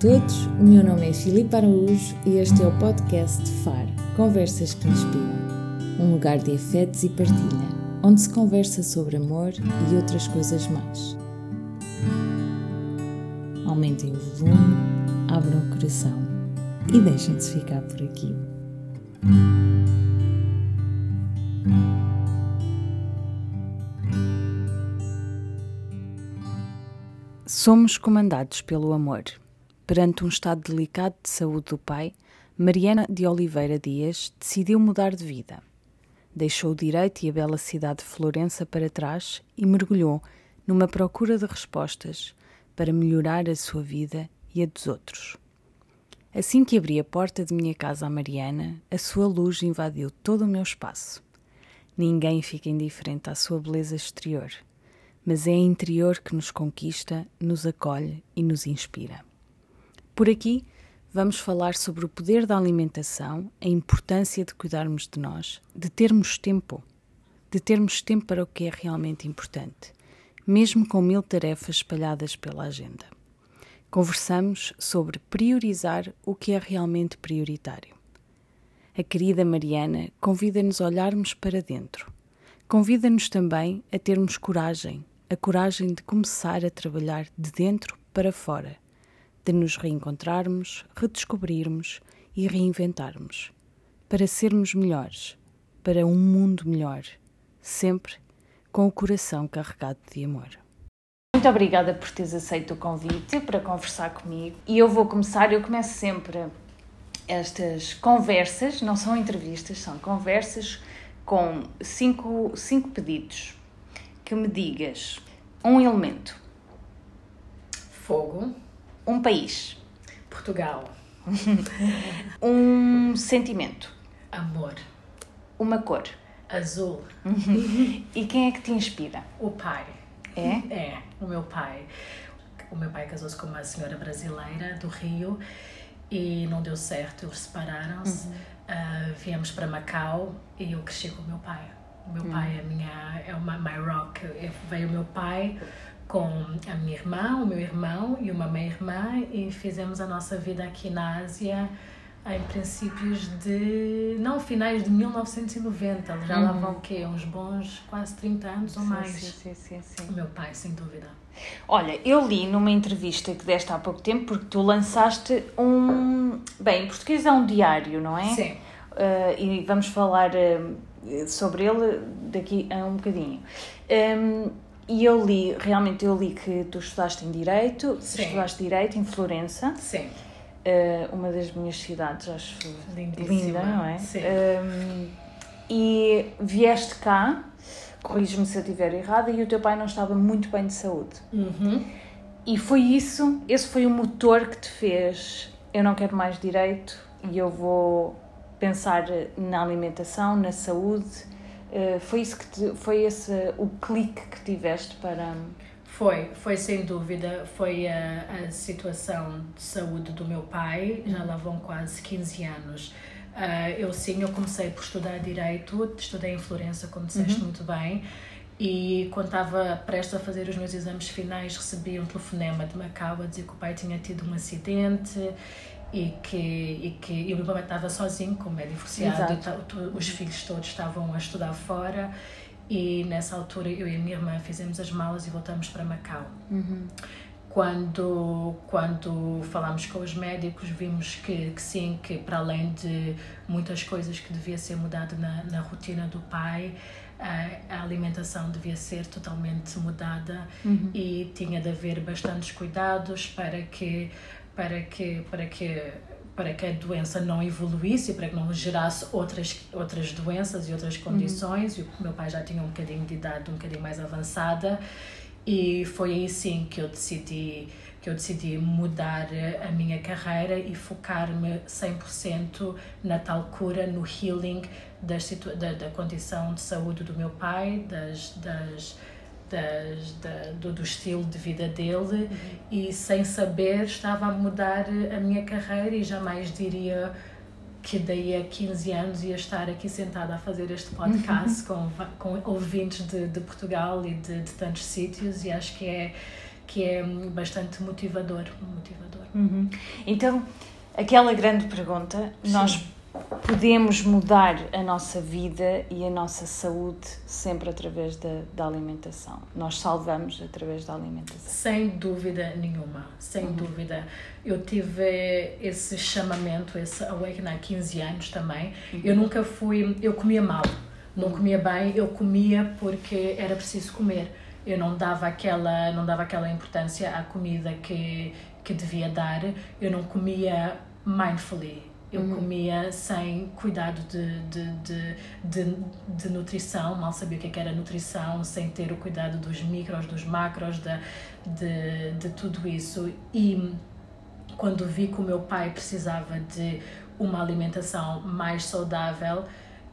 todos, o meu nome é Filipe Araújo e este é o podcast FAR Conversas que Inspiram um lugar de afetos e partilha, onde se conversa sobre amor e outras coisas mais. Aumentem o volume, abram o coração e deixem-se ficar por aqui. Somos comandados pelo amor. Perante um estado delicado de saúde do pai, Mariana de Oliveira Dias decidiu mudar de vida. Deixou o direito e a bela cidade de Florença para trás e mergulhou numa procura de respostas para melhorar a sua vida e a dos outros. Assim que abri a porta de minha casa à Mariana, a sua luz invadiu todo o meu espaço. Ninguém fica indiferente à sua beleza exterior mas é interior que nos conquista, nos acolhe e nos inspira. Por aqui, vamos falar sobre o poder da alimentação, a importância de cuidarmos de nós, de termos tempo, de termos tempo para o que é realmente importante, mesmo com mil tarefas espalhadas pela agenda. Conversamos sobre priorizar o que é realmente prioritário. A querida Mariana convida-nos a olharmos para dentro. Convida-nos também a termos coragem, a coragem de começar a trabalhar de dentro para fora, de nos reencontrarmos, redescobrirmos e reinventarmos, para sermos melhores, para um mundo melhor, sempre com o coração carregado de amor. Muito obrigada por teres aceito o convite para conversar comigo. E eu vou começar, eu começo sempre estas conversas, não são entrevistas, são conversas com cinco, cinco pedidos que me digas um elemento. Fogo. Um país. Portugal. um sentimento. Amor. Uma cor. Azul. e quem é que te inspira? O pai. É? É, o meu pai. O meu pai casou-se com uma senhora brasileira do Rio e não deu certo, eles separaram-se. Uhum. Uh, viemos para Macau e eu cresci com o meu pai. O meu hum. pai é minha é uma my rock. Veio o meu pai com a minha irmã, o meu irmão e uma minha irmã e fizemos a nossa vida aqui na Ásia em princípios de não finais de 1990 já uhum. lá vão o quê uns bons quase 30 anos ou mais sim, sim, sim, sim. o meu pai sem dúvida olha eu li numa entrevista que deste há pouco tempo porque tu lançaste um bem em português é um diário não é sim uh, e vamos falar uh, sobre ele daqui a um bocadinho. Um, e eu li, realmente eu li que tu estudaste em Direito, Sim. estudaste Direito em Florença. Sim. Uh, uma das minhas cidades, acho Lindíssima. linda, não é? Sim. Um, e vieste cá, corriges-me se eu estiver errada, e o teu pai não estava muito bem de saúde. Uhum. E foi isso, esse foi o motor que te fez, eu não quero mais direito e eu vou pensar na alimentação, na saúde. Uh, foi isso que te, foi esse o clique que tiveste para foi foi sem dúvida foi a, a situação de saúde do meu pai já lá vão quase 15 anos uh, eu sim eu comecei por estudar direito estudei em Florença como disseste uhum. muito bem e quando estava prestes a fazer os meus exames finais recebi um telefonema de Macau a dizer que o pai tinha tido um acidente e que, e que e o meu pai estava sozinho, como é divorciado, e os filhos todos estavam a estudar fora. E nessa altura eu e a minha irmã fizemos as malas e voltamos para Macau. Uhum. Quando, quando falámos com os médicos, vimos que, que sim, que para além de muitas coisas que devia ser mudada na, na rotina do pai, a, a alimentação devia ser totalmente mudada uhum. e tinha de haver bastantes cuidados para que para que para que para que a doença não evoluísse, para que não gerasse outras outras doenças e outras condições. Uhum. E o meu pai já tinha um bocadinho de idade, um bocadinho mais avançada, e foi aí sim que eu decidi que eu decidi mudar a minha carreira e focar-me 100% na tal cura, no healing das, da, da condição de saúde do meu pai, das, das das, da, do, do, estilo de vida dele e sem saber estava a mudar a minha carreira e jamais diria que daí a 15 anos ia estar aqui sentada a fazer este podcast com, com ouvintes de, de Portugal e de, de tantos sítios e acho que é que é bastante motivador. motivador. Uhum. Então, aquela grande pergunta, Sim. nós podemos mudar a nossa vida e a nossa saúde sempre através da, da alimentação. Nós salvamos através da alimentação. Sem dúvida nenhuma, sem uhum. dúvida. Eu tive esse chamamento, esse awakening há 15 anos também. Uhum. Eu nunca fui, eu comia mal, não comia bem, eu comia porque era preciso comer. Eu não dava aquela, não dava aquela importância à comida que que devia dar. Eu não comia mindfully eu uhum. comia sem cuidado de, de, de, de, de nutrição, mal sabia o que, é que era nutrição, sem ter o cuidado dos micros, dos macros, de, de, de tudo isso. E quando vi que o meu pai precisava de uma alimentação mais saudável,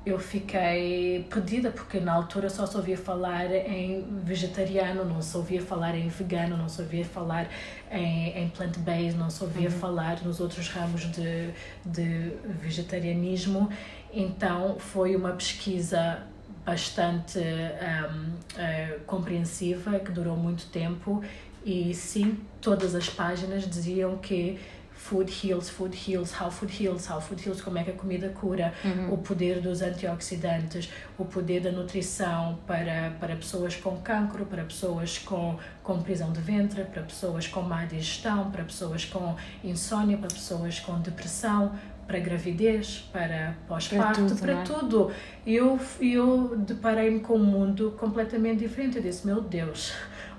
eu fiquei perdida porque na altura só se ouvia falar em vegetariano, não se ouvia falar em vegano, não se ouvia falar em, em plant-based, não se ouvia uhum. falar nos outros ramos de, de vegetarianismo. Então foi uma pesquisa bastante um, uh, eh, compreensiva que durou muito tempo e sim, todas as páginas diziam que food heals, food heals, how food heals, how food heals, como é que a comida cura, uhum. o poder dos antioxidantes, o poder da nutrição para, para pessoas com cancro, para pessoas com, com prisão de ventre, para pessoas com má digestão, para pessoas com insônia, para pessoas com depressão, para gravidez, para pós-parto, para, tudo. É? Eu, eu deparei-me com um mundo completamente diferente. Eu disse, meu Deus,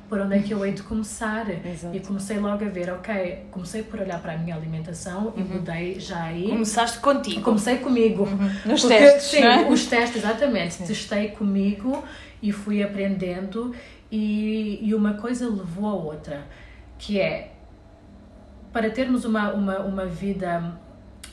por onde é que eu hei de começar. Exato. E comecei logo a ver, ok, comecei por olhar para a minha alimentação uhum. e mudei já aí. Começaste contigo. Comecei comigo. Uhum. Nos Porque, testes, Sim, é? os testes, exatamente. Sim. Testei comigo e fui aprendendo e, e uma coisa levou a outra, que é, para termos uma, uma, uma vida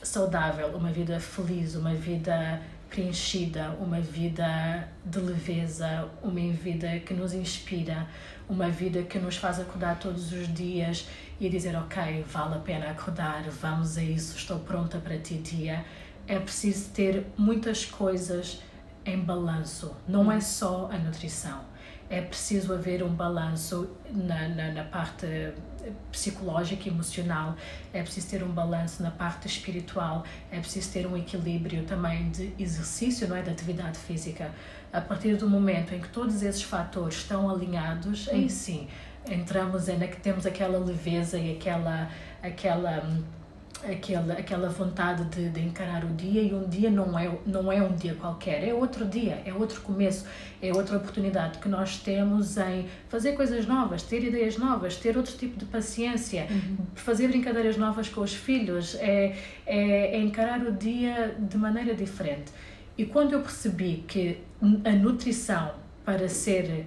saudável, uma vida feliz, uma vida preenchida, uma vida de leveza, uma vida que nos inspira, uma vida que nos faz acordar todos os dias e dizer, ok, vale a pena acordar, vamos a isso, estou pronta para ti, dia. É preciso ter muitas coisas em balanço, não é só a nutrição. É preciso haver um balanço na, na, na parte psicológica e emocional, é preciso ter um balanço na parte espiritual, é preciso ter um equilíbrio também de exercício, não é, de atividade física a partir do momento em que todos esses fatores estão alinhados, aí hum. sim entramos em que temos aquela leveza e aquela aquela aquela aquela vontade de, de, encarar o dia e um dia não é não é um dia qualquer é outro dia é outro começo é outra oportunidade que nós temos em fazer coisas novas ter ideias novas ter outro tipo de paciência uhum. fazer brincadeiras novas com os filhos é, é, é encarar o dia de maneira diferente e quando eu percebi que a nutrição para ser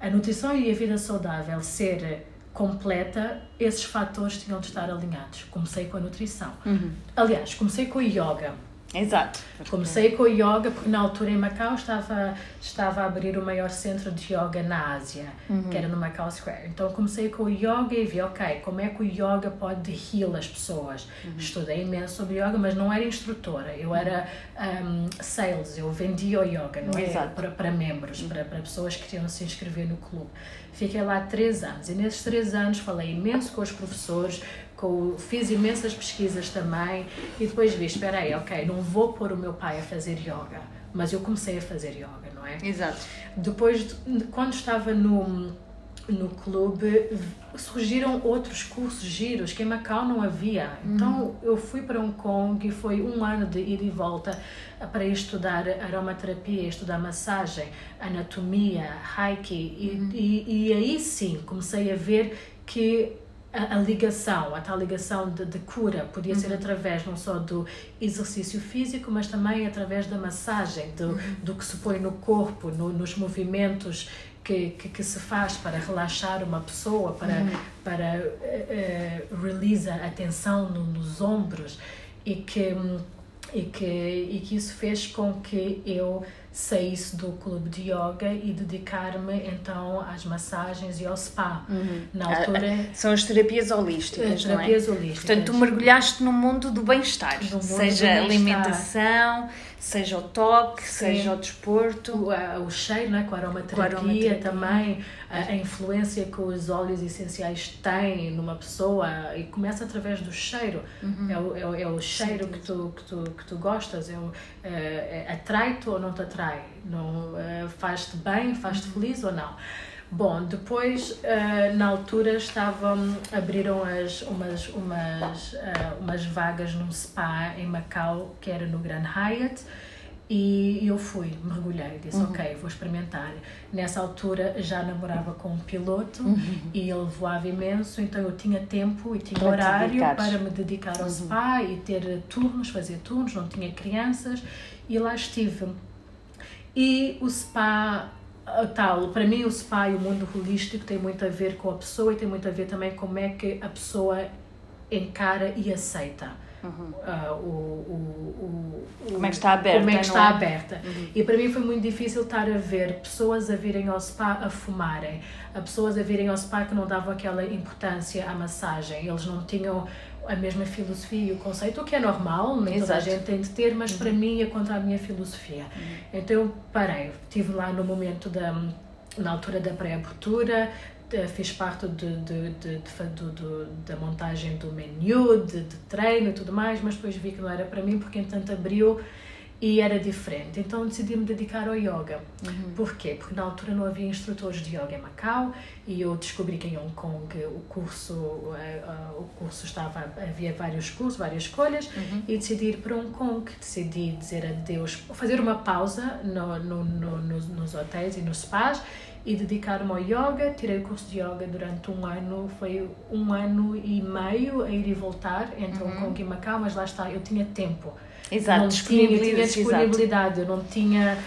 a nutrição e a vida saudável ser completa, esses fatores tinham de estar alinhados. Comecei com a nutrição. Uhum. Aliás, comecei com o yoga. Exato. Comecei com o yoga porque na altura em Macau estava, estava a abrir o maior centro de yoga na Ásia, uhum. que era no Macau Square. Então comecei com o yoga e vi, ok, como é que o yoga pode heal as pessoas. Uhum. Estudei imenso sobre yoga, mas não era instrutora, eu era um, sales, eu vendia o yoga, não é? Para, para membros, uhum. para, para pessoas que queriam se inscrever no clube. Fiquei lá três anos e nesses três anos falei imenso com os professores, com, fiz imensas pesquisas também e depois vi, espera aí, ok, não vou pôr o meu pai a fazer yoga, mas eu comecei a fazer yoga, não é? Exato. Depois, quando estava no, no clube, surgiram outros cursos giros que em Macau não havia. Então uhum. eu fui para Hong Kong e foi um ano de ida e volta para estudar aromaterapia, estudar massagem, anatomia, reiki e, uhum. e, e aí sim comecei a ver que a, a, ligação, a tal ligação de, de cura, podia ser uhum. através não só do exercício físico, mas também através da massagem, do, uhum. do que se põe no corpo, no, nos movimentos que, que, que, se faz para relaxar uma pessoa, para, uhum. para uh, uh, release a tensão no, nos ombros e que, e, que, e que isso fez com que eu saísse do clube de yoga e dedicar-me então às massagens e ao spa. Uhum. Na altura. Ah, ah, são as terapias holísticas. As terapias é? holísticas. Portanto, tu mergulhaste no mundo do bem-estar, seja bem alimentação, Seja o toque, Sim. seja o desporto. O, a, o cheiro, né? com a aromaterapia, com a aromaterapia. também, a, a, influência que os óleos essenciais têm numa pessoa e começa através do cheiro. Uhum. É, o, é, o, é o cheiro que tu, que, tu, que tu gostas, é, é, é atrai-te ou não te atrai, não, é, faz-te bem, faz-te uhum. feliz ou não. Bom, depois, uh, na altura, estavam, abriram as, umas, umas, uh, umas vagas num spa em Macau, que era no Grand Hyatt, e eu fui, mergulhei, disse, uhum. ok, vou experimentar. Nessa altura já namorava com um piloto uhum. e ele voava imenso, então eu tinha tempo e tinha para horário para me dedicar ao uhum. spa e ter turnos, fazer turnos, não tinha crianças, e lá estive. E o spa tal, para mim o spa e o mundo holístico tem muito a ver com a pessoa e tem muito a ver também como é que a pessoa encara e aceita. Uhum. Uh, o, o, o, como é que está aberta como é que está é? aberta uhum. e para mim foi muito difícil estar a ver pessoas a virem ao spa a fumarem a pessoas a virem ao spa que não davam aquela importância à massagem eles não tinham a mesma filosofia e o conceito, o que é normal, nem Exato. toda a gente tem de ter, mas uhum. para mim é contra a minha filosofia. Uhum. Então eu parei, estive lá no momento da, na altura da pré-abertura, fiz parte de, de, de, de, da montagem do menu, de, de treino e tudo mais, mas depois vi que não era para mim, porque entanto abriu e era diferente. Então decidi me dedicar ao yoga. Uhum. Porquê? Porque na altura não havia instrutores de yoga em Macau e eu descobri que em Hong Kong o curso, uh, uh, o curso estava, havia vários cursos, várias escolhas uhum. e decidi ir para Hong Kong. Decidi dizer adeus, fazer uma pausa no, no, no, nos, nos hotéis e nos spas e dedicar-me ao yoga. Tirei o curso de yoga durante um ano, foi um ano e meio a ir e voltar entre uhum. Hong Kong e Macau, mas lá está, eu tinha tempo Exato, não tinha, tinha disponibilidade, eu não tinha,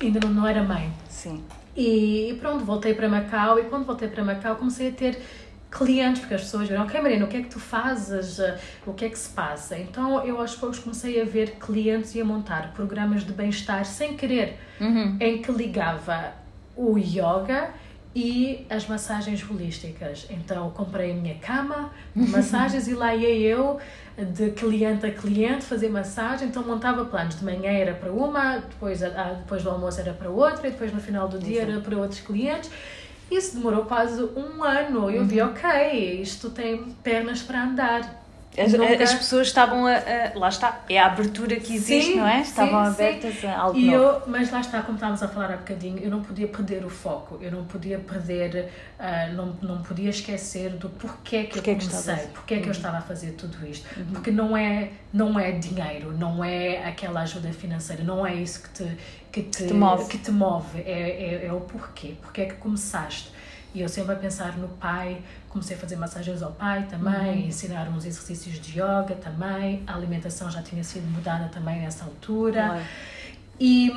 ainda não, não era mãe. Sim. E, e pronto, voltei para Macau e quando voltei para Macau comecei a ter clientes, porque as pessoas viram, ok Marina, o que é que tu fazes, o que é que se passa? Então eu aos poucos comecei a ver clientes e a montar programas de bem-estar sem querer, uhum. em que ligava o yoga e as massagens holísticas. Então comprei a minha cama massagens e lá ia eu de cliente a cliente fazer massagem, então montava planos. De manhã era para uma, depois, depois do almoço era para outra e depois no final do dia Exato. era para outros clientes. Isso demorou quase um ano. Eu uhum. vi, ok, isto tem pernas para andar. As, Nunca... as pessoas estavam a, a, Lá está, é a abertura que existe, sim, não é? Estavam sim, abertas sim. a algo e novo. Eu, mas lá está, como estávamos a falar há bocadinho, eu não podia perder o foco, eu não podia perder, uh, não, não podia esquecer do porquê que porquê eu comecei, que porquê uhum. que eu uhum. estava a fazer tudo isto. Uhum. Porque não é, não é dinheiro, não é aquela ajuda financeira, não é isso que te, que te, te move, que te move é, é, é o porquê, porquê é que começaste. E eu sempre a pensar no pai, comecei a fazer massagens ao pai também, uhum. ensinar uns exercícios de yoga também, a alimentação já tinha sido mudada também nessa altura. E,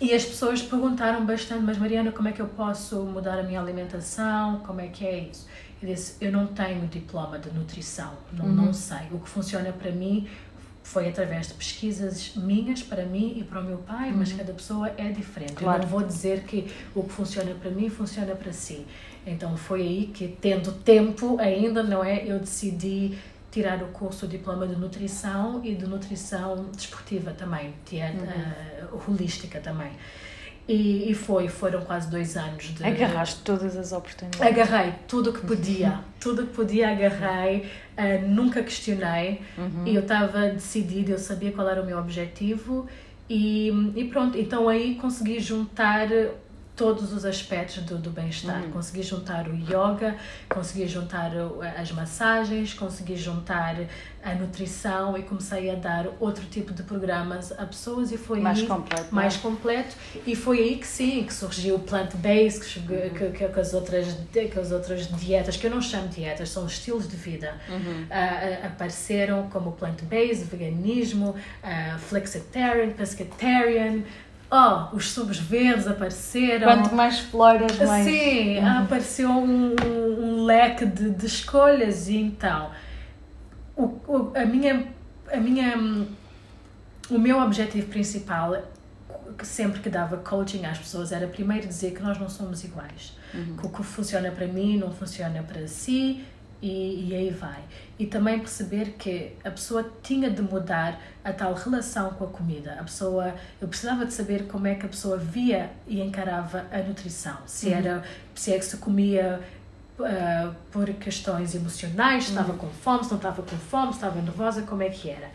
e as pessoas perguntaram bastante, mas Mariana, como é que eu posso mudar a minha alimentação? Como é que é isso? Eu disse, eu não tenho diploma de nutrição, não, uhum. não sei. O que funciona para mim foi através de pesquisas minhas para mim e para o meu pai, uhum. mas cada pessoa é diferente. Claro. Eu não vou dizer que o que funciona para mim funciona para si. Então foi aí que, tendo tempo ainda, não é? Eu decidi tirar o curso o diploma de nutrição e de nutrição desportiva também, dieta uhum. uh, holística também. E, e, foi, foram quase dois anos de. Agarraste todas as oportunidades. Agarrei tudo o que podia, tudo o que podia agarrei, uh, nunca questionei uhum. e eu estava decidida, eu sabia qual era o meu objetivo e, e pronto, então aí consegui juntar todos os aspectos do, do bem-estar. Uhum. Consegui juntar o yoga, consegui juntar as massagens, consegui juntar a nutrição e comecei a dar outro tipo de programas a pessoas e foi mais aí, completo, mais é? completo e foi aí que sim que surgiu o plant-based que, uhum. que, que, que, as outras que as outras dietas que eu não chamo dietas são estilos de vida uhum. uh, apareceram como plant-based veganismo uh, flexitarian pescatarian oh, os subs verdes apareceram. Quanto mais exploras, mais. Sim, uhum. apareceu um, um, leque de, de escolhas e então o, o, a minha, a minha, o meu objetivo principal que sempre que dava coaching às pessoas era primeiro dizer que nós não somos iguais, uhum. que o que funciona para mim não funciona para si e, e aí vai. E também perceber que a pessoa tinha de mudar a tal relação com a comida. A pessoa, eu precisava de saber como é que a pessoa via e encarava a nutrição. Se era, se é que se comia uh, por questões emocionais, se estava com fome, se não estava com fome, se estava nervosa, como é que era.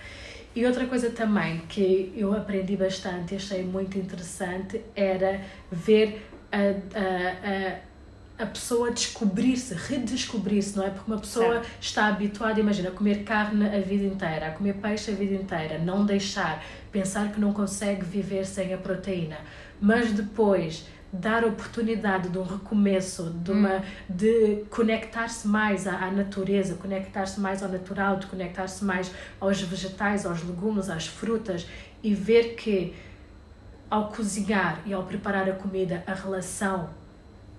E outra coisa também que eu aprendi bastante e achei muito interessante era ver a, a, a a pessoa descobrir-se, redescobrir-se, não é? Porque uma pessoa certo. está habituada, imagina, a comer carne a vida inteira, a comer peixe a vida inteira, não deixar, pensar que não consegue viver sem a proteína, mas depois dar oportunidade de um recomeço, de, uma, hum. de conectar-se mais à, à natureza, conectar-se mais ao natural, de conectar-se mais aos vegetais, aos legumes, às frutas e ver que ao cozinhar e ao preparar a comida, a relação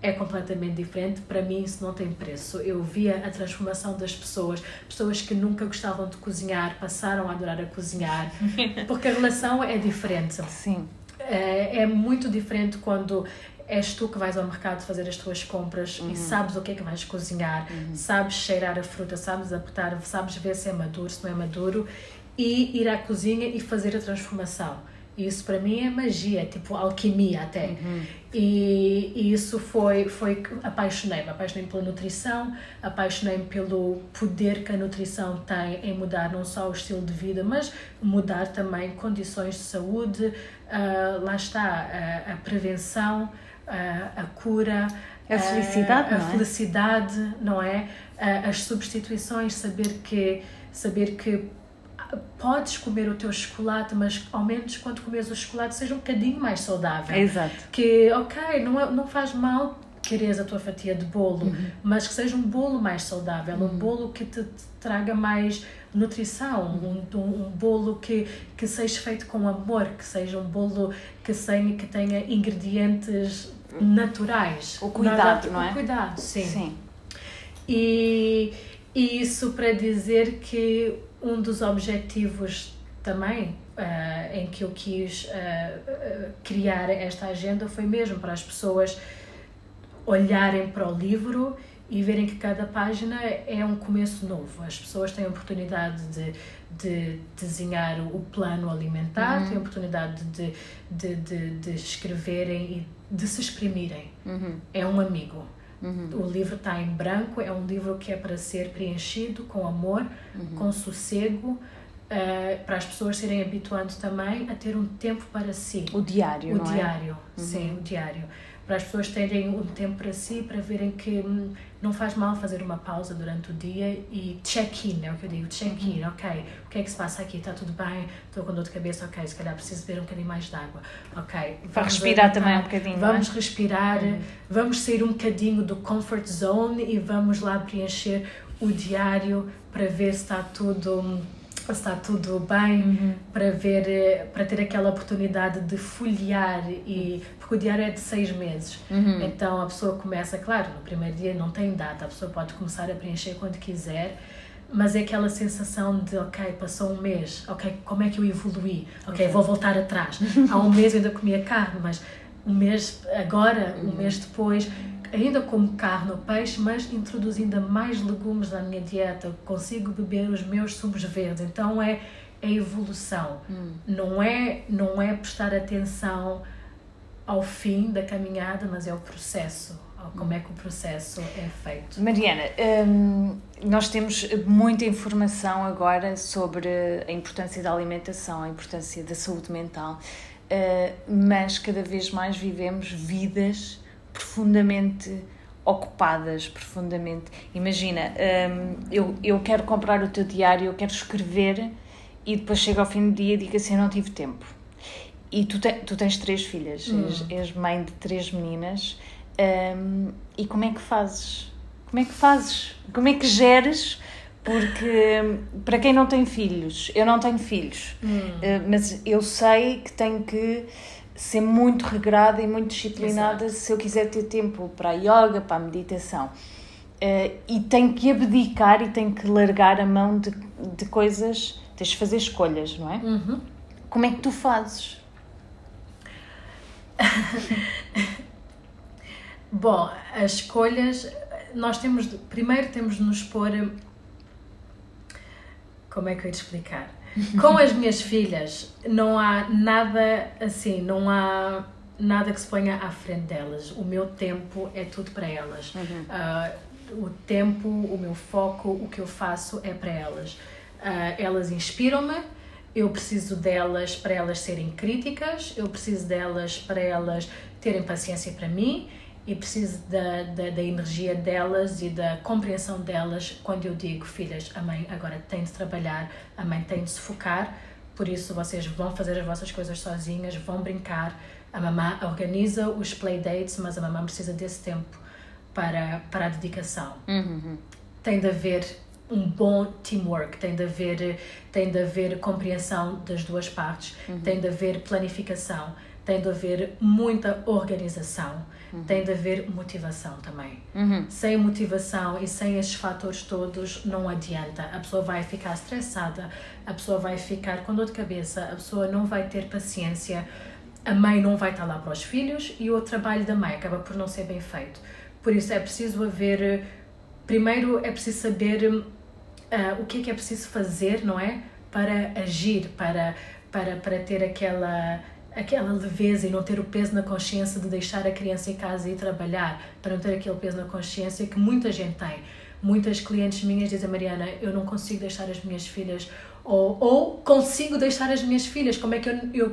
é completamente diferente. Para mim, isso não tem preço. Eu via a transformação das pessoas, pessoas que nunca gostavam de cozinhar passaram a adorar a cozinhar, porque a relação é diferente. Sim. É, é muito diferente quando és tu que vais ao mercado fazer as tuas compras uhum. e sabes o que é que vais cozinhar, uhum. sabes cheirar a fruta, sabes apertar, sabes ver se é maduro, se não é maduro e ir à cozinha e fazer a transformação isso para mim é magia, é tipo alquimia até. Uhum. E, e, isso foi, foi apaixonei-me. Apaixonei-me pela nutrição, apaixonei-me pelo poder que a nutrição tem em mudar não só o estilo de vida, mas mudar também condições de saúde. Uh, lá está, a, a prevenção, a, a cura. A felicidade, a, não é? felicidade, não é? As substituições, saber que, saber que podes comer o teu chocolate, mas ao menos quando comes o chocolate seja um bocadinho mais saudável. Exato. Que, ok, não, é, não faz mal quereres a tua fatia de bolo, uhum. mas que seja um bolo mais saudável, uhum. um bolo que te, te, traga mais nutrição, uhum. um, um, um, bolo que, que seja feito com amor, que seja um bolo que, tenha, que tenha ingredientes naturais. O cuidado, Nada, não é? O cuidado, sim. sim. E, e isso para dizer que um dos objetivos também uh, em que eu quis uh, criar esta agenda foi mesmo para as pessoas olharem para o livro e verem que cada página é um começo novo. As pessoas têm a oportunidade de, de desenhar o plano alimentar, uhum. têm a oportunidade de, de, de, de escreverem e de se exprimirem. Uhum. É um amigo. Uhum. O livro está em branco, é um livro que é para ser preenchido com amor, uhum. com sossego, uh, para as pessoas serem habituando também a ter um tempo para si. O diário, o não é? diário, é? sim, o diário para as pessoas terem um tempo para si, para verem que hum, não faz mal fazer uma pausa durante o dia e check-in, é o que eu digo, check-in, uhum. ok, o que é que se passa aqui, está tudo bem, estou com dor de cabeça, ok, se calhar preciso beber um bocadinho mais de água, ok. Para respirar também um bocadinho, é? Vamos é? respirar, uhum. vamos sair um bocadinho do comfort zone e vamos lá preencher o diário para ver se está tudo está tudo bem uhum. para ver eh, para ter aquela oportunidade de folhear e porque o diário é de seis meses uhum. então a pessoa começa claro no primeiro dia não tem data a pessoa pode começar a preencher quando quiser mas é aquela sensação de ok passou um mês ok como é que eu evoluí ok vou voltar atrás há um mês eu ainda comia carne mas um mês agora um uhum. mês depois ainda como carne ou peixe, mas introduzindo mais legumes na minha dieta, consigo beber os meus sumos verdes. Então é a evolução. Hum. Não é não é prestar atenção ao fim da caminhada, mas é o processo. Como é que o processo é feito? Mariana, hum, nós temos muita informação agora sobre a importância da alimentação, a importância da saúde mental, uh, mas cada vez mais vivemos vidas profundamente ocupadas, profundamente. Imagina, hum, eu, eu quero comprar o teu diário, eu quero escrever e depois chego ao fim do dia e digo assim: não tive tempo. E tu, te, tu tens três filhas, hum. és, és, mãe de três meninas, hum, e como é que fazes? Como é que fazes? Como é que geres? Porque para quem não tem filhos, eu não tenho filhos, hum. uh, mas eu sei que tenho que ser muito regrada e muito disciplinada Exato. se eu quiser ter tempo para a yoga, para a meditação. Uh, e tenho que abdicar e tenho que largar a mão de, de coisas, tens de fazer escolhas, não é? Uhum. Como é que tu fazes? Bom, as escolhas nós temos, de, primeiro temos de nos pôr, como é que eu ia te explicar? Com as minhas filhas, não há nada assim, não há nada que se ponha à frente delas. O meu tempo é tudo para elas. Uhum. Uh, o tempo, o meu foco, o que eu faço é para elas. Uh, elas inspiram-me, eu preciso delas para elas serem críticas, eu preciso delas para elas terem paciência para mim e preciso da, da, da, energia delas e da compreensão delas quando eu digo, filhas, a mãe agora tem de trabalhar, a mãe tem de se focar, por isso vocês vão fazer as vossas coisas sozinhas, vão brincar, a mamã organiza os playdates, mas a mamã precisa desse tempo para, para a dedicação. Uhum. Tem de haver um bom teamwork, tem de haver, tem de haver compreensão das duas partes, uhum. tem de haver planificação, tem de haver muita organização, uhum. tem de haver motivação também. Uhum. Sem motivação e sem esses fatores todos, não adianta. A pessoa vai ficar estressada, a pessoa vai ficar com dor de cabeça, a pessoa não vai ter paciência a mãe não vai estar lá para os filhos e o trabalho da mãe acaba por não ser bem feito. Por isso é preciso haver. Primeiro é preciso saber uh, o que é que é preciso fazer, não é? Para agir, para, para, para ter aquela, aquela leveza e não ter o peso na consciência de deixar a criança em casa e trabalhar, para não ter aquele peso na consciência que muita gente tem. Muitas clientes minhas dizem, Mariana, eu não consigo deixar as minhas filhas, ou, ou consigo deixar as minhas filhas, como é que eu, eu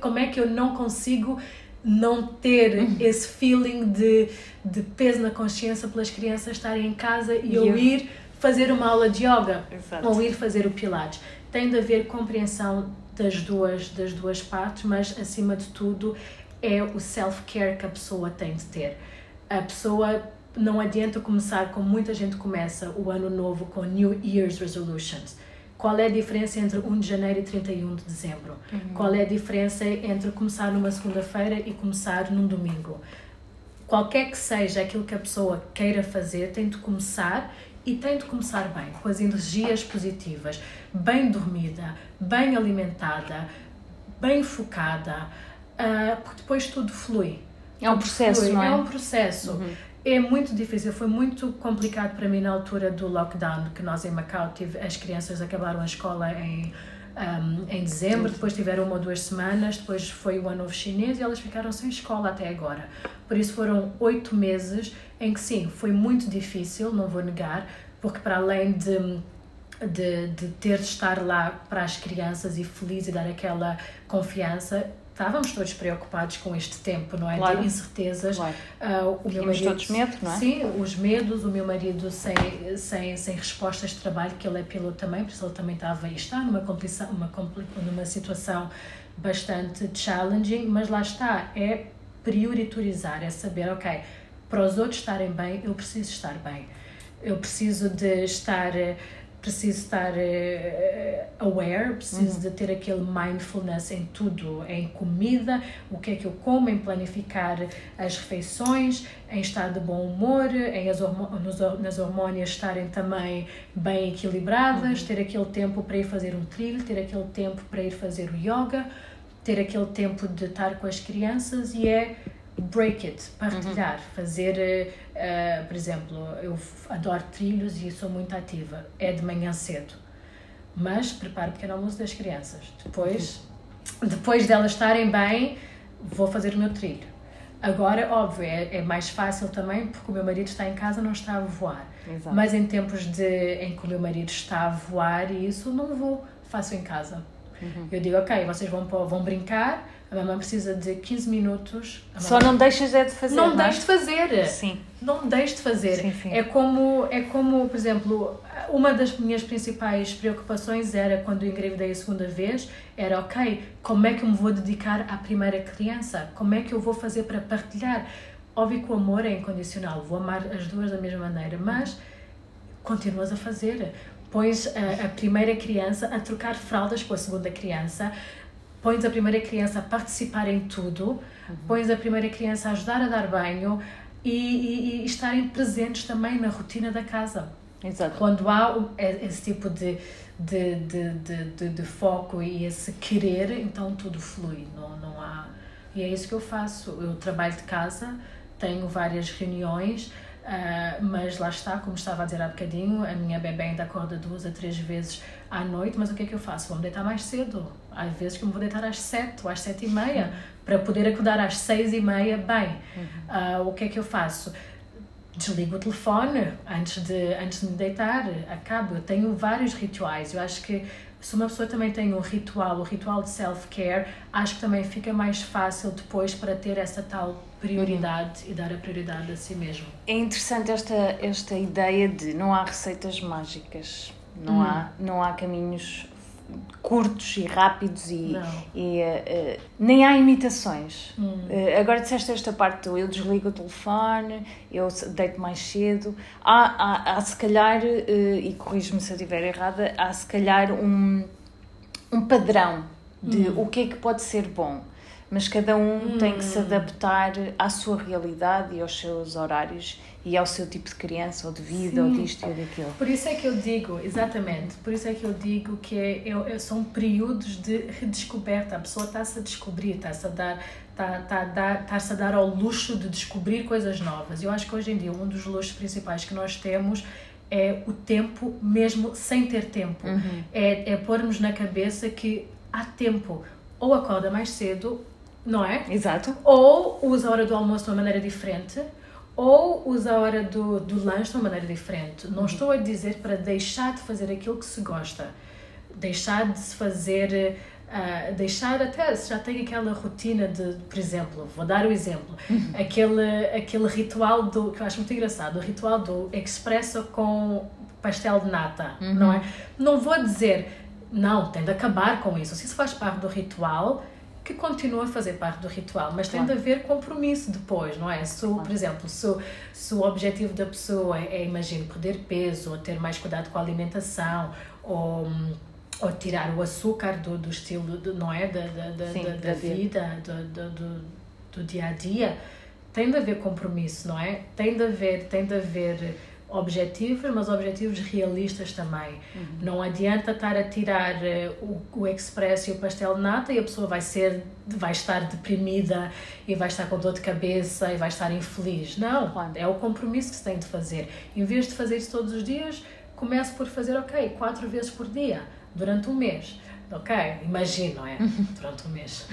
como é que eu não consigo não ter uhum. esse feeling de, de peso na consciência pelas crianças estarem em casa e eu ir fazer uma aula de yoga Exato. ou ir fazer o pilates. Tem de haver compreensão das duas, das duas partes, mas acima de tudo é o self-care que a pessoa tem de ter. A pessoa não adianta começar como muita gente começa o ano novo com New Year's Resolutions qual é a diferença entre 1 de janeiro e 31 de dezembro? Uhum. Qual é a diferença entre começar numa segunda-feira e começar num domingo? Qualquer que seja aquilo que a pessoa queira fazer, tem de começar e tem de começar bem, com as energias positivas, bem dormida, bem alimentada, bem focada, uh, porque depois tudo flui. É um processo, flui. não é? É um processo. Uhum é muito difícil, foi muito complicado para mim na altura do lockdown, que nós em Macau tive, as crianças acabaram a escola em, um, em dezembro, depois tiveram uma ou duas semanas, depois foi o ano novo chinês e elas ficaram sem escola até agora. Por isso foram oito meses em que sim, foi muito difícil, não vou negar, porque para além de de, de ter de estar lá para as crianças e feliz e dar aquela confiança, estávamos todos preocupados com este tempo, não é? Claro. De incertezas. Claro. Uh, o meu marido, todos medo, não é? Sim, os medos, o meu marido sem, sem, sem respostas de trabalho, que ele é piloto também, por isso ele também estava e está numa, uma, numa situação bastante challenging, mas lá está, é priorizar, é saber, ok, para os outros estarem bem, eu preciso estar bem. Eu preciso de estar preciso estar uh, aware, preciso uhum. de ter aquele mindfulness em tudo, em comida, o que é que eu como, em planificar as refeições, em estar de bom humor, em as nos, nas hormônias estarem também bem equilibradas, uhum. ter aquele tempo para ir fazer um trilho, ter aquele tempo para ir fazer o yoga, ter aquele tempo de estar com as crianças e é break it, partilhar, uhum. fazer, uh, por exemplo, eu adoro trilhos e sou muito ativa, é de manhã cedo, mas preparo o pequeno almoço das crianças, depois, uhum. depois delas estarem bem, vou fazer o meu trilho. Agora, óbvio, é, é mais fácil também porque o meu marido está em casa, não está a voar. Exato. Mas em tempos de, em que o meu marido está a voar e isso, não vou, faço em casa. Uhum. Eu digo, ok, vocês vão, vão brincar, a mamãe precisa de 15 minutos. Só não deixas é de fazer. Não, não deixes de fazer. Sim. Não deixes de fazer. Sim, sim. É como, é como, por exemplo, uma das minhas principais preocupações era quando engravidei a segunda vez, era ok, como é que eu me vou dedicar à primeira criança? Como é que eu vou fazer para partilhar? Óbvio que o amor é incondicional, vou amar as duas da mesma maneira, mas continuas a fazer pões a, a, primeira criança a trocar fraldas com a segunda criança, pões a primeira criança a participar em tudo, uhum. pões a primeira criança a ajudar a dar banho e, e, e estarem presentes também na rotina da casa. Exato. Quando há esse tipo de, de, de, de, de, foco e esse querer, então tudo flui, não, não há... E é isso que eu faço. Eu trabalho de casa, tenho várias reuniões, Uh, mas lá está, como estava a dizer há bocadinho, a minha bebê ainda acorda duas a três vezes à noite, mas o que é que eu faço? Vou-me deitar mais cedo. Às vezes que eu me vou deitar às sete ou às sete e meia, para poder acordar às seis e meia bem. Uh, o que é que eu faço? Desligo o telefone antes de, antes de me deitar, acabo. Eu tenho vários rituais. Eu acho que se uma pessoa também tem um ritual, o ritual de self-care, acho que também fica mais fácil depois para ter essa tal prioridade e dar a prioridade a si mesmo. É interessante esta, esta ideia de não há receitas mágicas, não, hum. há, não há caminhos curtos e rápidos e, e uh, uh, nem há imitações. Hum. Uh, agora disseste esta parte eu desligo o telefone, eu deito mais cedo. Há, há, há se calhar, e corrijo-me se eu estiver errada, há se calhar um, um padrão de hum. o que é que pode ser bom mas cada um hum. tem que se hum. adaptar à sua realidade e aos seus horários e ao seu tipo de criança ou de vida Sim. ou disto ou daquilo. Por isso é que eu digo, exatamente, por isso é que eu digo que é, é, são períodos de redescoberta. A pessoa está-se a descobrir, está-se a dar está tá, tá, tá a dar ao luxo de descobrir coisas novas. Eu acho que hoje em dia um dos luxos principais que nós temos é o tempo mesmo sem ter tempo. Uhum. É, é pormos na cabeça que há tempo. Ou acorda mais cedo não é? Exato. Ou usa a hora do almoço de uma maneira diferente, ou usa a hora do, do lanche de uma maneira diferente. Não uhum. estou a dizer para deixar de fazer aquilo que se gosta, deixar de se fazer. Uh, deixar até se já tem aquela rotina de, por exemplo, vou dar o exemplo, uhum. aquele, aquele ritual do que eu acho muito engraçado, o ritual do expresso com pastel de nata, uhum. não é? Não vou dizer, não, tem de acabar com isso. Se isso faz parte do ritual, que continua a fazer parte do ritual, mas tem claro. de haver compromisso depois, não é? Se, claro. por exemplo, se, se o objetivo da pessoa é, imagino, perder peso, ou ter mais cuidado com a alimentação, ou, ou tirar o açúcar do, do estilo, do, não é? Da, da, da, Sim, da, da vida, do, do, do, do dia a dia, tem de haver compromisso, não é? Tem de haver, tem de haver objetivos, mas objetivos realistas também. Uhum. Não adianta estar a tirar uh, o, o expresso e o pastel de nata e a pessoa vai ser, vai estar deprimida e vai estar com dor de cabeça e vai estar infeliz. Não, claro. é o compromisso que se tem de fazer. Em vez de fazer isso todos os dias, comece por fazer, ok, quatro vezes por dia, durante um mês. Ok, imagino, não é? Durante um mês.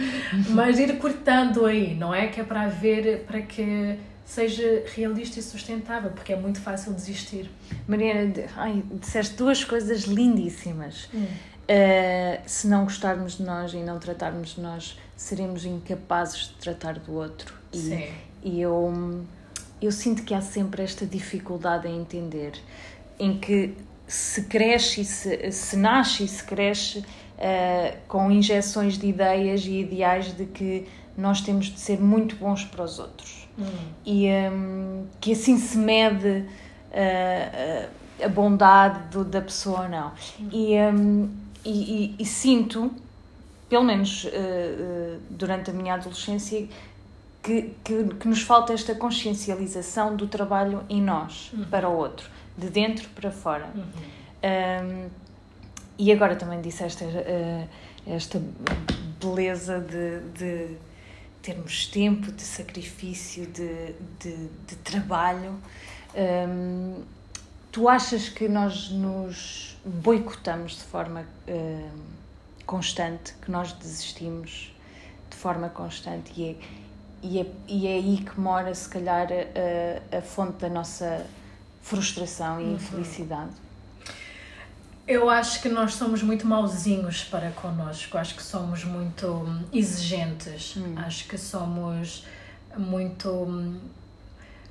Mas ir cortando aí, não é? Que é para ver, para que seja realista e sustentável, porque é muito fácil desistir. Mariana, ai, disseste duas coisas lindíssimas. Hum. Uh, se não gostarmos de nós e não tratarmos de nós, seremos incapazes de tratar do outro. E, Sim. e eu, eu sinto que há sempre esta dificuldade em entender, em que se cresce e se, se nasce e se cresce uh, com injeções de ideias e ideais de que nós temos de ser muito bons para os outros Hum. E um, que assim se mede uh, a bondade do, da pessoa ou não. Hum. E, um, e, e, e, sinto, pelo menos uh, uh, durante a minha adolescência, que, que, que, nos falta esta consciencialização do trabalho em nós uhum. para o outro, de dentro para fora. Uhum. Um, e agora também disseste esta, esta beleza de, de termos tempo de sacrifício, de, de, de trabalho. Um, tu achas que nós nos boicotamos de forma um, constante, que nós desistimos de forma constante e é, e é, e é aí que mora, se calhar, a, a fonte da nossa frustração e uhum. infelicidade? Eu acho que nós somos muito mauzinhos para connosco, acho que somos muito exigentes, hum. acho que somos muito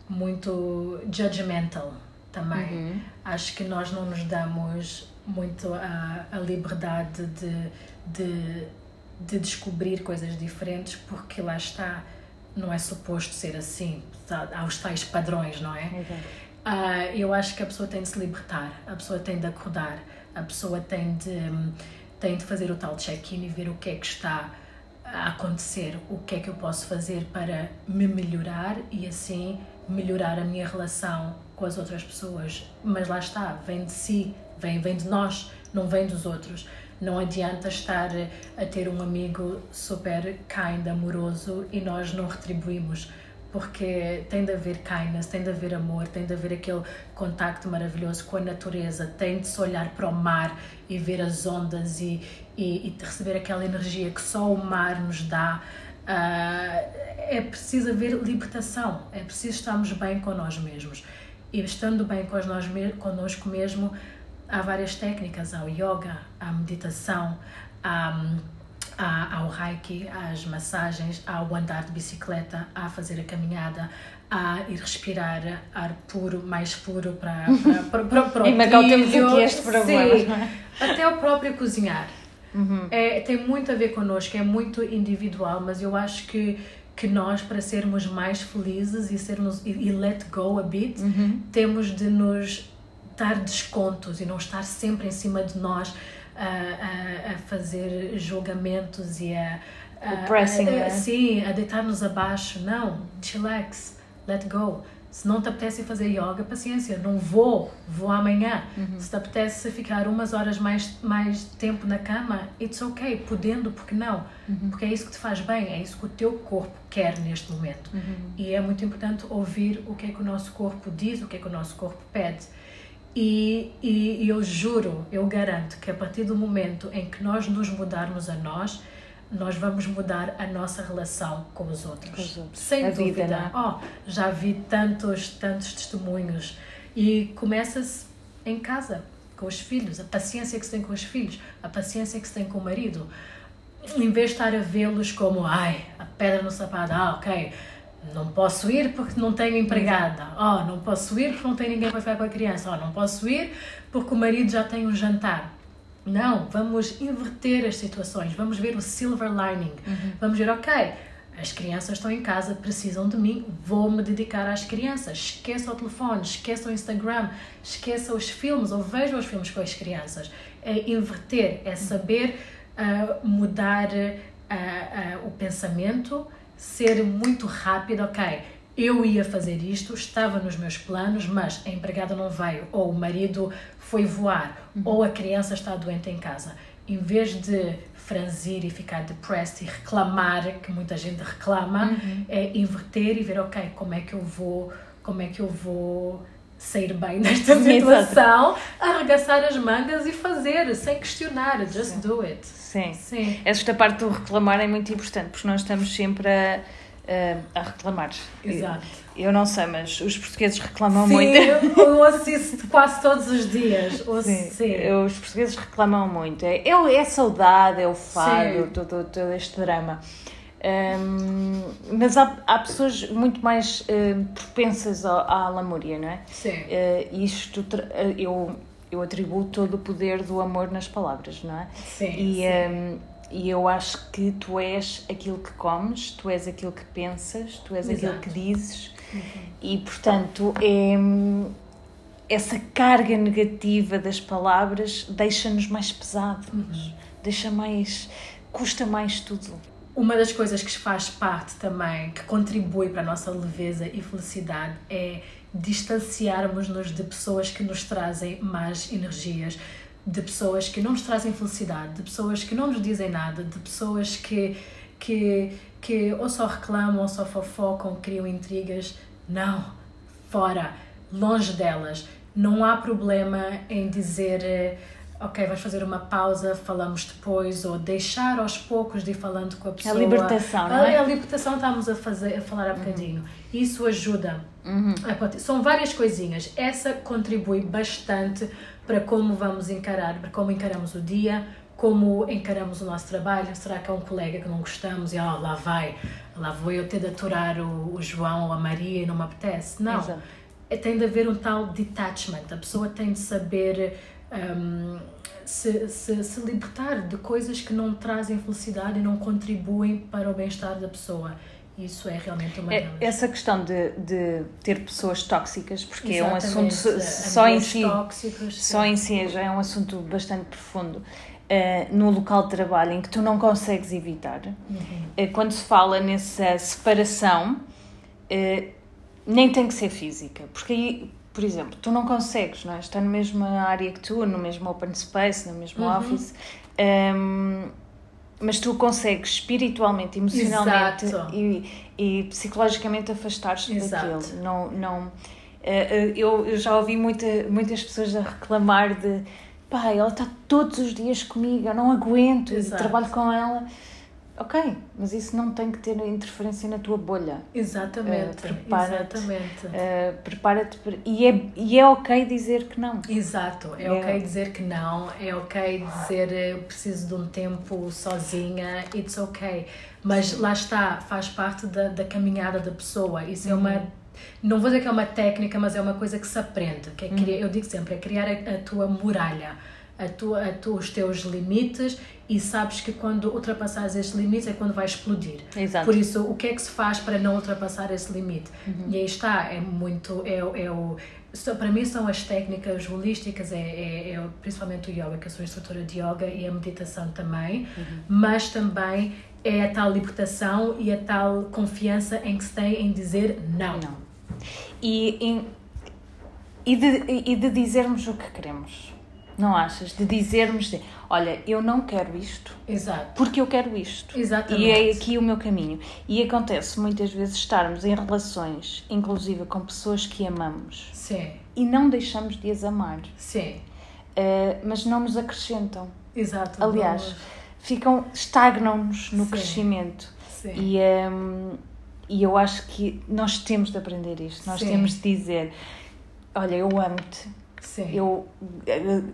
muito judgmental também. Uhum. Acho que nós não nos damos muito a, a liberdade de, de, de descobrir coisas diferentes porque lá está, não é suposto ser assim, há os tais padrões, não é? Uhum. Uh, eu acho que a pessoa tem de se libertar, a pessoa tem de acordar a pessoa tem de, tem de fazer o tal check-in e ver o que é que está a acontecer, o que é que eu posso fazer para me melhorar e assim melhorar a minha relação com as outras pessoas. Mas lá está, vem de si, vem, vem de nós, não vem dos outros. Não adianta estar a ter um amigo super kind, amoroso e nós não retribuímos porque tem de haver kindness, tem de haver amor, tem de haver aquele contacto maravilhoso com a natureza, tem de se olhar para o mar e ver as ondas e, e, e receber aquela energia que só o mar nos dá. Uh, é preciso haver libertação, é preciso estarmos bem com nós mesmos. E estando bem com nós, connosco mesmo, há várias técnicas: há o yoga, há a meditação, há há, há o reiki, as massagens, há o andar de bicicleta, há fazer a caminhada, há ir respirar ar puro, mais puro para, para, para, para o Macau temos aqui este problema. Sim, até o próprio cozinhar. Uhum. É, tem muito a ver connosco, é muito individual, mas eu acho que que nós para sermos mais felizes e sermos e, e let go a bit uhum. temos de nos dar descontos e não estar sempre em cima de nós a, a, a fazer julgamentos e a, a, o pressing, né? sim, a deitar-nos abaixo. Não, chillax, let go. Se não te apetece fazer yoga, paciência, não vou, vou amanhã. Uhum. Se te apetece ficar umas horas mais, mais tempo na cama, it's ok, podendo, porque não? Uhum. Porque é isso que te faz bem, é isso que o teu corpo quer neste momento. Uhum. E é muito importante ouvir o que é que o nosso corpo diz, o que é que o nosso corpo pede. E, e, e, eu juro, eu garanto que a partir do momento em que nós nos mudarmos a nós, nós vamos mudar a nossa relação com os outros. Com os outros. Sem a dúvida. Vida, é? oh, já vi tantos, tantos testemunhos. E começa-se em casa, com os filhos, a paciência que se tem com os filhos, a paciência que se tem com o marido. Em vez de estar a vê-los como, ai, a pedra no sapato, ah, ok, não posso ir porque não tenho empregada. Oh, não posso ir porque não tem ninguém para ficar com a criança. Oh, não posso ir porque o marido já tem um jantar. Não, vamos inverter as situações. Vamos ver o silver lining. Uhum. Vamos ver, ok, as crianças estão em casa, precisam de mim, vou me dedicar às crianças. Esqueça o telefone, esqueça o Instagram, esqueça os filmes ou veja os filmes com as crianças. É inverter, é saber uh, mudar uh, uh, o pensamento ser muito rápido, ok, eu ia fazer isto, estava nos meus planos, mas a empregada não veio, ou o marido foi voar, uhum. ou a criança está doente em casa. Em vez de franzir e ficar depressed e reclamar, que muita gente reclama, uhum. é inverter e ver, ok, como é que eu vou, como é que eu vou sair bem desta situação, arregaçar as mangas e fazer, sem questionar, just Sim. do it. Sim. Sim. Esta parte do reclamar é muito importante, porque nós estamos sempre a, a, a reclamar. Exato. Eu, eu, não sei, mas os portugueses reclamam sim, muito. Eu ouço isso quase todos os dias. Ouço, sim. sim. Os portugueses reclamam muito. É, é, é saudade, é o fado, todo, todo este drama. Um, mas há, há pessoas muito mais uh, propensas à, à lamúria, não é? Sim. Uh, isto, eu, eu atribuo todo o poder do amor nas palavras, não é? Sim. E, sim. Um, e eu acho que tu és aquilo que comes, tu és aquilo que pensas, tu és Exato. aquilo que dizes, uhum. e portanto é, essa carga negativa das palavras deixa-nos mais pesados, uhum. deixa mais. custa mais tudo. Uma das coisas que faz parte também, que contribui para a nossa leveza e felicidade, é distanciarmos-nos de pessoas que nos trazem más energias, de pessoas que não nos trazem felicidade, de pessoas que não nos dizem nada, de pessoas que, que, que ou só reclamam ou só fofocam, criam intrigas. Não, fora, longe delas. Não há problema em dizer ok, vamos fazer uma pausa, falamos depois, ou deixar aos poucos de ir falando com a pessoa. A libertação, não é? A, a libertação estamos a, fazer, a falar há bocadinho. Uhum. Isso ajuda. Uhum. São várias coisinhas. Essa contribui bastante para como vamos encarar, para como encaramos o dia, como encaramos o nosso trabalho. Será que é um colega que não gostamos e oh, lá vai, lá vou eu ter de aturar o, o João ou a Maria e não me apetece? Não. Exato. É, tem de haver um tal detachment. A pessoa tem de saber um, se, se, se libertar de coisas que não trazem felicidade e não contribuem para o bem-estar da pessoa. Isso é realmente uma é, Essa questão de, de ter pessoas tóxicas, porque Exatamente. é um assunto só em si, tóxicos, só em si já é um assunto bastante profundo. Uh, no local de trabalho em que tu não consegues evitar, uhum. uh, quando se fala nessa separação, uh, nem tem que ser física, porque aí por exemplo, tu não consegues, não é? Está na mesma área que tu, no mesmo open space, no mesmo uhum. office. Um, mas tu consegues espiritualmente, emocionalmente e, e, psicologicamente afastar-te daquilo. Não, não, eh, eu, eu já ouvi muita, muitas pessoas a reclamar de pai, ela está todos os dias comigo, eu não aguento, e trabalho com ela. Ok, mas isso não tem que ter interferência na tua bolha. Exatamente. Uh, prepara-te. Exatamente. Uh, prepara-te e, é, e é ok dizer que não. Exato, é, é ok dizer que não, é ok dizer preciso de um tempo sozinha, it's ok. Mas lá está, faz parte da, da caminhada da pessoa. Isso é uma uhum. não vou dizer que é uma técnica, mas é uma coisa que se aprende. Que é criar, uhum. Eu digo sempre, é criar a, a tua muralha a tua, a tu, os teus limites e sabes que quando ultrapassares esse limite é quando vai explodir. Exato. Por isso, o que é que se faz para não ultrapassar esse limite? Uhum. E aí está, é muito, é, é o, para mim são as técnicas holísticas, é, é, é, principalmente o yoga, que eu sou instrutora de yoga e a meditação também, uhum. mas também é a tal libertação e a tal confiança em que se tem em dizer não. Não. E, em, e, de, e de dizermos o que queremos. Não achas? De dizermos, de, olha, eu não quero isto. Exato. Porque eu quero isto. Exatamente. E é aqui o meu caminho. E acontece muitas vezes estarmos em relações, inclusive com pessoas que amamos. Sim. E não deixamos de as amar. Sim. Uh, mas não nos acrescentam. Exato. Aliás, ficam, estagnam-nos no Sim. crescimento. Sim. E, um, ehm, e eu acho que nós temos de aprender isto. Nós Sim. temos de dizer, olha, eu amo-te Sim. Eu,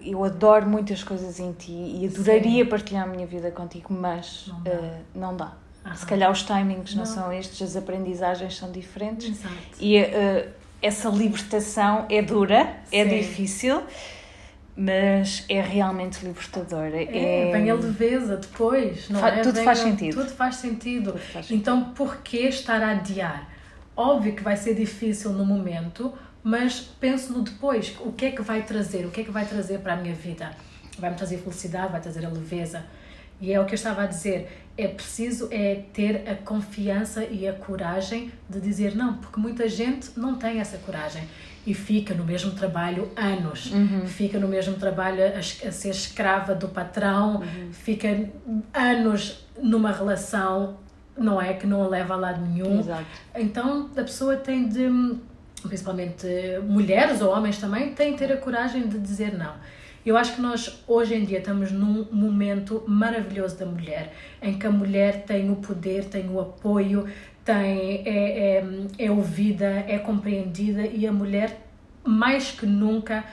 eu adoro muitas coisas em ti e adoraria Sim. partilhar a minha vida contigo, mas não dá. Uh, não dá. Se calhar os timings não. não. são estes, as aprendizagens são diferentes. Exato. E uh, essa libertação é dura, é Sim. difícil, mas é realmente libertadora. É, é... Vem a leveza depois, não Fa é? Tudo faz sentido. Tudo faz sentido. Tudo faz sentido. Então, por que estar a adiar? Óbvio que vai ser difícil no momento, mas penso no depois, o que é que vai trazer, o que é que vai trazer para a minha vida? Vai me trazer felicidade, vai trazer a leveza. E é o que eu estava a dizer, é preciso é ter a confiança e a coragem de dizer não, porque muita gente não tem essa coragem e fica no mesmo trabalho anos, uhum. fica no mesmo trabalho a, a ser escrava do patrão, uhum. fica anos numa relação, não é que não leva a lado nenhum. Exato. Então a pessoa tem de principalmente mulheres ou homens também, têm que ter a coragem de dizer não. Eu acho que nós hoje em dia estamos num momento maravilhoso da mulher, em que a mulher tem o poder, tem o apoio, tem, é, é, é ouvida, é compreendida e a mulher, mais que nunca,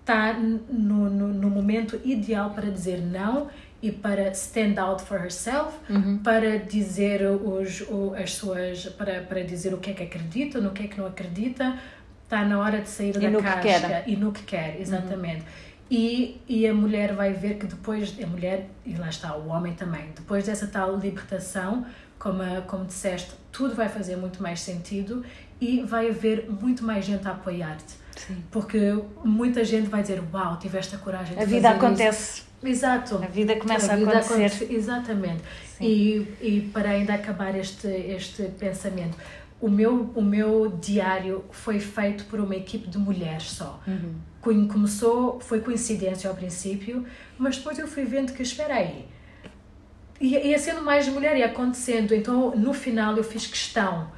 está no, no, no momento ideal para dizer não e para stand out for herself, uhum. para dizer os, as suas, para, para dizer o que é que acredita, no que é que não acredita, está na hora de sair e da casca e no que quer, uhum. exatamente. Uhum. E, e a mulher vai ver que depois, a mulher, e lá está, o homem também, depois dessa tal libertação, como, como disseste, tudo vai fazer muito mais sentido e vai haver muito mais gente a apoiar-te. Porque muita gente vai dizer, uau, tiveste a coragem de A vida acontece. Isso Exato. A vida começa a, vida a acontecer. Acontece, exatamente. E, e para ainda acabar este, este pensamento, o meu, o meu diário foi feito por uma equipe de mulheres só. Uhum. Começou, foi coincidência ao princípio, mas depois eu fui vendo que, espera aí, ia, ia sendo mais mulher e acontecendo. Então, no final, eu fiz questão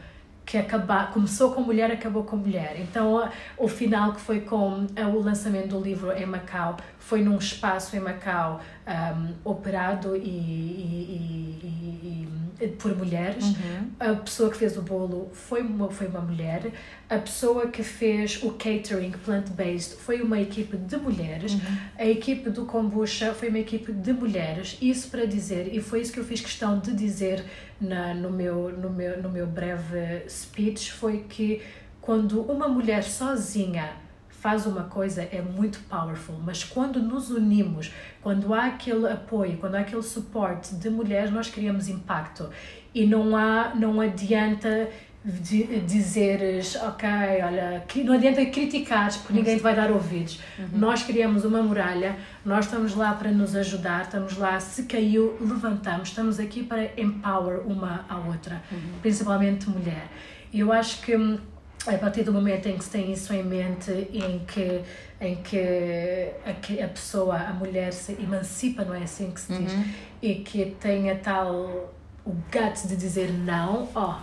que acabar, começou com mulher, acabou com mulher. Então, o final que foi com o lançamento do livro em Macau foi num espaço em Macau um, operado e, e, e, e, por mulheres. Uhum. A pessoa que fez o bolo foi uma, foi uma mulher. A pessoa que fez o catering plant-based foi uma equipe de mulheres. Uhum. A equipe do kombucha foi uma equipe de mulheres. Isso para dizer, e foi isso que eu fiz questão de dizer na, no, meu, no, meu, no meu breve speech, foi que quando uma mulher sozinha faz uma coisa é muito powerful, mas quando nos unimos, quando há aquele apoio, quando há aquele suporte de mulheres, nós criamos impacto. E não há, não adianta dizeres, ok, olha, não adianta criticares porque ninguém te vai dar ouvidos. Uhum. Nós criamos uma muralha, nós estamos lá para nos ajudar, estamos lá, se caiu, levantamos, estamos aqui para empower uma a outra, uhum. principalmente mulher. E eu acho que a partir do momento em que se tem isso em mente, em que, em que a, a pessoa, a mulher se emancipa, não é assim que se diz, Uhum. e que tenha tal o guts de dizer não, ó,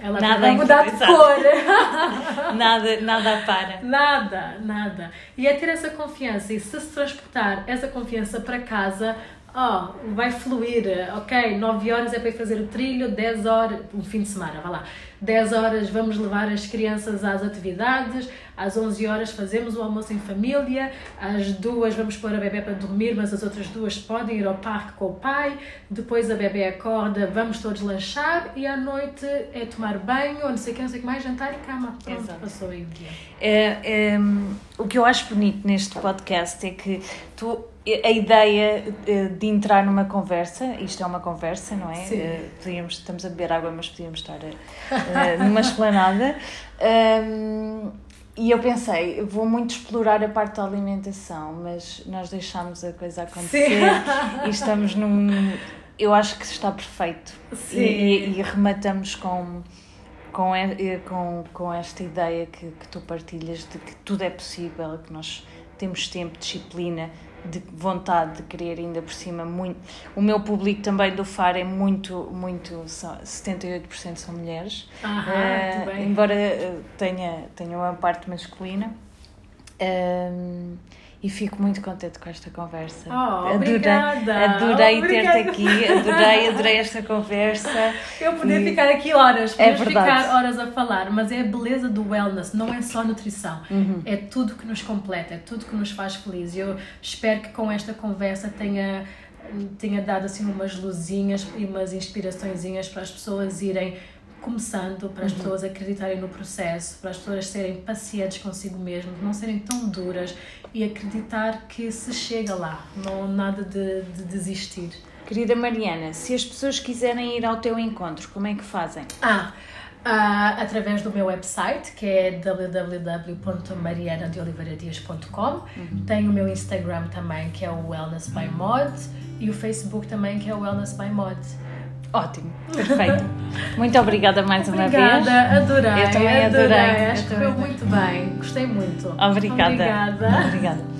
ela Nada vai mudar de cor. Nada, nada para. Nada, nada. E é ter essa confiança e se se transportar essa confiança para casa, ó, vai fluir, ok, 9 horas é para ir fazer o trilho, 10 horas, um fim de semana, vá lá, 10 horas vamos levar as crianças às atividades, às 11 horas fazemos o almoço em família, às duas vamos pôr a bebê para dormir, mas as outras duas podem ir ao parque com o pai, depois a bebê acorda, vamos todos lanchar e à noite é tomar banho, ou não sei o que, não sei o que mais, jantar e cama. Pronto, Exato. passou aí o dia. É, é, o que eu acho bonito neste podcast é que tu, a ideia eh, de entrar numa conversa, isto é uma conversa, não é? Sim. Eh, Podíamos, estamos a beber água, mas podíamos estar eh, numa esplanada. Ahm, e eu pensei, vou muito explorar a parte da alimentação, mas nós deixámos a coisa acontecer e estamos num. Eu acho que está perfeito. Sim. E, e- e rematamos com, com, com, com esta ideia que, que tu partilhas de que tudo é possível, que nós temos tempo, disciplina, de vontade de querer ainda por cima muito. O meu público também do FAR é muito, muito, são, 78% são mulheres, muito bem. embora eh, tenha, tenha uma parte masculina. Ehm, e fico muito contente com esta conversa. Oh, obrigada. adorei Obrigada. ter-te aqui, adorei, adorei esta conversa. Eu podia E- ficar aqui horas, É verdade. ficar horas a falar, mas é a beleza do wellness, não é só nutrição, Uhum. é tudo que nos completa, é tudo que nos faz felizes. Eu espero que com esta conversa tenha, tenha dado assim umas luzinhas e umas inspiraçõezinhas para as pessoas irem começando, para as Uhum. pessoas acreditarem no processo, para as pessoas serem pacientes consigo mesmas, não serem tão duras e acreditar que se chega lá, não nada de, de desistir. Querida Mariana, se as pessoas quiserem ir ao teu encontro, como é que fazem? Ah, ah, através do meu website, que é www.marianadeoliveiradias.com. Tenho o meu Instagram também, que é o Wellness by Mod, e o Facebook também, que é o Wellness by Mod. Ótimo, perfeito. Muito obrigada mais uma Obrigada, vez. adorei. Eu também adorei, Acho eu que muito bem, gostei muito. Obrigada. Obrigada. Obrigada.